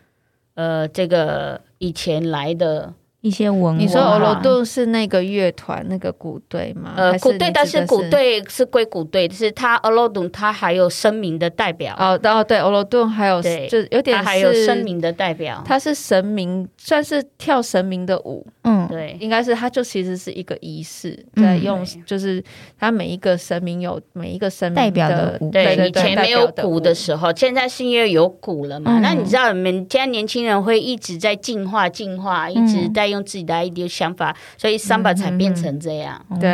呃，这个以前来的。一些文化，你说欧罗顿是那个乐团那个鼓队吗？呃，鼓队，但是鼓队是归鼓队，是他欧罗杜他还有声明的代表。哦，哦，对，欧罗顿还有就有点还有声明的代表，他是神明，算是跳神明的舞。嗯，对，应该是他就其实是一个仪式，在用，就是他每一个神明有每一个神明代表的舞。对，以前没有鼓的时候，现在是因为有鼓了嘛？那你知道，你们现在年轻人会一直在进化，进化，一直在。用自己的 idea 想法，所以 Samba 才变成这样。嗯、对，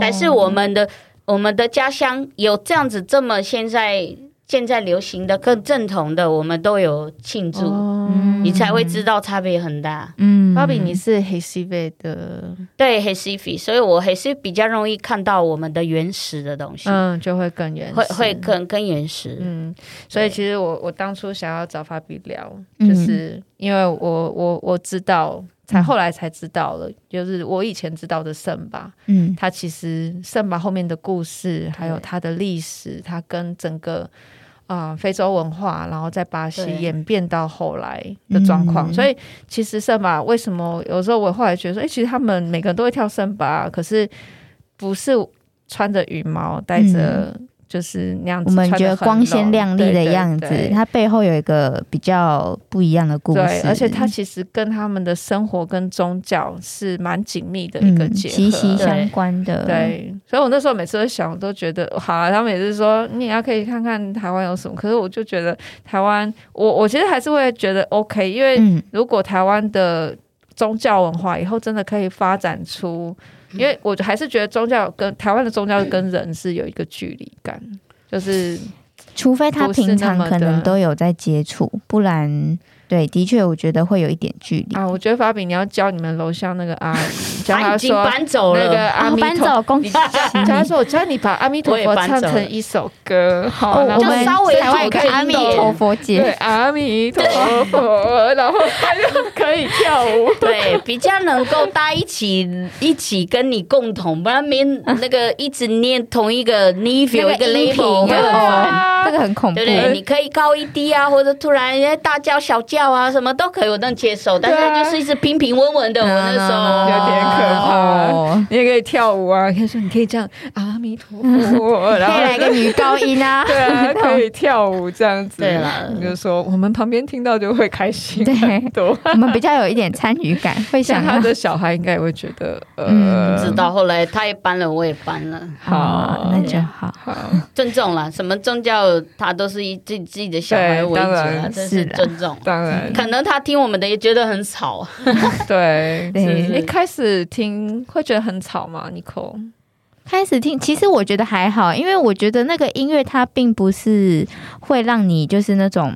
但是我们的我们的家乡有这样子这么现在。现在流行的更正统的，我们都有庆祝，嗯、你才会知道差别很大。嗯，芭比，你是黑西贝的，对黑西菲，所以我还是比较容易看到我们的原始的东西，嗯，就会更原始，会会更更原始。嗯，所以其实我我当初想要找芭比聊，就是因为我我我知道。才后来才知道了，就是我以前知道的圣巴，嗯，他其实圣巴后面的故事，还有他的历史，他跟整个啊、呃、非洲文化，然后在巴西演变到后来的状况。所以其实圣巴为什么有时候我后来觉得说，哎，其实他们每个人都会跳圣巴，可是不是穿着羽毛，戴着。就是那样子，我们觉得光鲜亮丽的样子，它背后有一个比较不一样的故事。对，而且它其实跟他们的生活跟宗教是蛮紧密的一个结合，嗯、息息相关的。对，所以我那时候每次都想，我都觉得好啊。他们也是说，你也要可以看看台湾有什么。可是我就觉得台湾，我我其实还是会觉得 OK，因为如果台湾的宗教文化以后真的可以发展出。因为我还是觉得宗教跟台湾的宗教跟人是有一个距离感，就是除非他平常可能都有在接触，不然。对，的确，我觉得会有一点距离。啊。我觉得法比，你要教你们楼下那个阿姨，教他说搬走了。那个阿弥陀佛，教他说，我教你把阿弥陀佛唱成一首歌，好，我们稍微台湾可以阿弥陀佛节，对，阿弥陀佛，然后他就可以跳舞，对，比较能够大家一起一起跟你共同，不然没那个一直念同一个 level 一个 level，这个很恐怖，对对，你可以高一低啊，或者突然大叫小叫。啊，什么都可以，我能接受。但是他就是一直平平稳稳的，我那时候 有点可怕。你也可以跳舞啊，可以说你可以这样，阿弥陀佛，然后可以来个女高音啊，对啊，可以跳舞这样子。对了，就是说我们旁边听到就会开心很多，我们比较有一点参与感，会想他的小孩应该也会觉得，呃，知道。后来他也搬了，我也搬了，好，那就好，好尊重了。什么宗教，他都是以自己自己的小孩为主啊，这是尊重，当然。可能他听我们的也觉得很吵，对，一开始听会觉得很吵吗？Nicole？开始听，其实我觉得还好，因为我觉得那个音乐它并不是会让你就是那种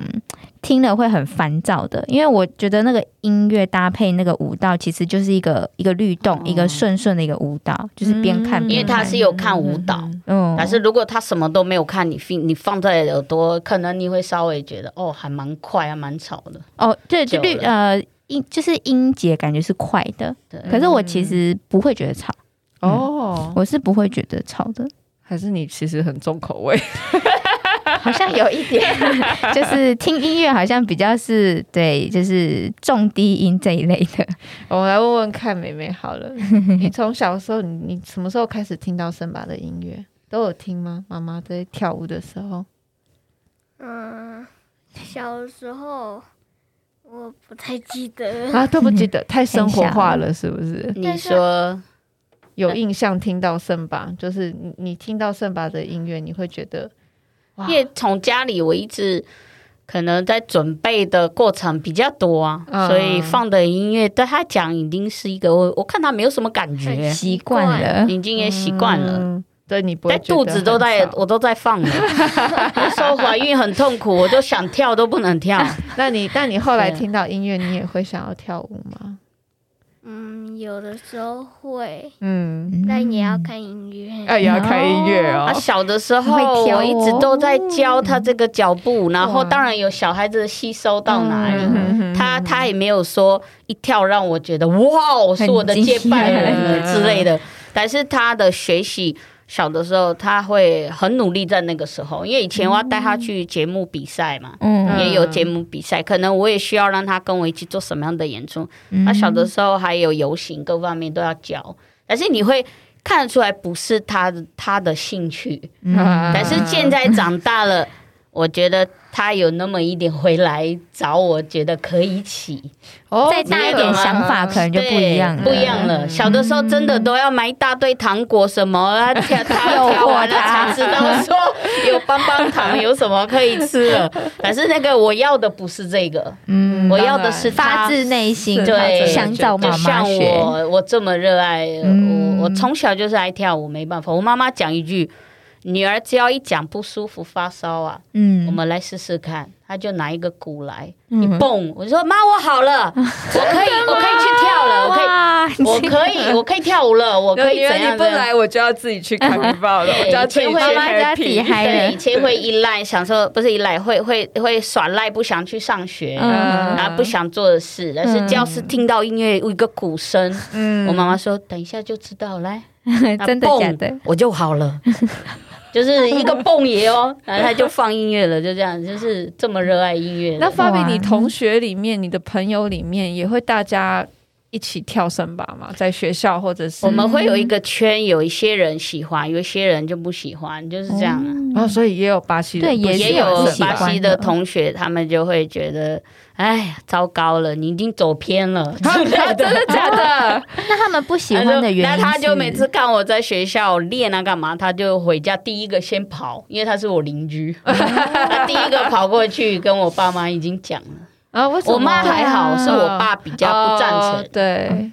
听了会很烦躁的，因为我觉得那个音乐搭配那个舞蹈，其实就是一个一个律动，一个顺顺的一个舞蹈，就是边看边，因为他是有看舞蹈，嗯，但是如果他什么都没有看，你放你放在耳朵，可能你会稍微觉得哦，还蛮快，还蛮吵的。哦，对，律呃音就是音节感觉是快的，对，可是我其实不会觉得吵。哦，我是不会觉得吵的，还是你其实很重口味？好像有一点，就是听音乐好像比较是对，就是重低音这一类的。我们来问问看，妹妹好了，你从小时候，你你什么时候开始听到圣巴的音乐？都有听吗？妈妈在跳舞的时候？嗯，小时候我不太记得啊，都不记得，太生活化了，是不是？你说。有印象听到圣巴，就是你你听到圣巴的音乐，你会觉得，因为从家里我一直可能在准备的过程比较多啊，嗯、所以放的音乐对他讲已经是一个我我看他没有什么感觉，习惯了，已经也习惯了。嗯、对你不会在肚子都在我都在放了，那时候怀孕很痛苦，我都想跳都不能跳。那你但你后来听到音乐，你也会想要跳舞吗？嗯，有的时候会，嗯，但也要看音乐，哎，也要看音乐哦。他小的时候，我一直都在教他这个脚步，然后当然有小孩子吸收到哪里，他他也没有说一跳让我觉得哇，是我的接班人之类的，但是他的学习。小的时候，他会很努力在那个时候，因为以前我要带他去节目比赛嘛，嗯，也有节目比赛，可能我也需要让他跟我一起做什么样的演出。他小的时候还有游行，各方面都要教，但是你会看得出来不是他他的兴趣，嗯，但是现在长大了。我觉得他有那么一点回来找我，觉得可以起，再大一点想法可能就不一样了，不一样了。小的时候真的都要买一大堆糖果什么啊，跳跳跳完了才知道说有棒棒糖有什么可以吃了。但是那个我要的不是这个，嗯。嗯，我要的是发自内心，对，想找妈妈学。像我，我这么热爱，嗯、我我从小就是爱跳舞，没办法。我妈妈讲一句。女儿只要一讲不舒服发烧啊，嗯，我们来试试看，她就拿一个鼓来，嗯、一蹦，我说妈，我好了，我可以，我可以去跳了，我可以，我可以，我可以跳舞了，我可以怎样？你不来，我就要自己去看预报了。以前会妈妈家自己嗨了，以前会依赖，想说不是依赖，会会会耍赖，不想去上学，嗯、然后不想做的事，但是教室听到音乐，一个鼓声，嗯，我妈妈说等一下就知道，来，真的假的？我就好了。就是 一个蹦爷哦，然后他就放音乐了，就这样，就是这么热爱音乐。那发比，你同学里面，你的朋友里面也会大家一起跳绳吧嘛？在学校或者是我们会有一个圈，有一些人喜欢，有一些人就不喜欢，就是这样啊。然后、哦、所以也有巴西的，对，也有巴西的同学，他们就会觉得。哎呀，糟糕了！你已经走偏了，真的假的？那他们不喜欢的原因，那他就每次看我在学校练啊干嘛，他就回家第一个先跑，因为他是我邻居，他第一个跑过去跟我爸妈已经讲了啊。我妈还好，是我爸比较不赞成。对。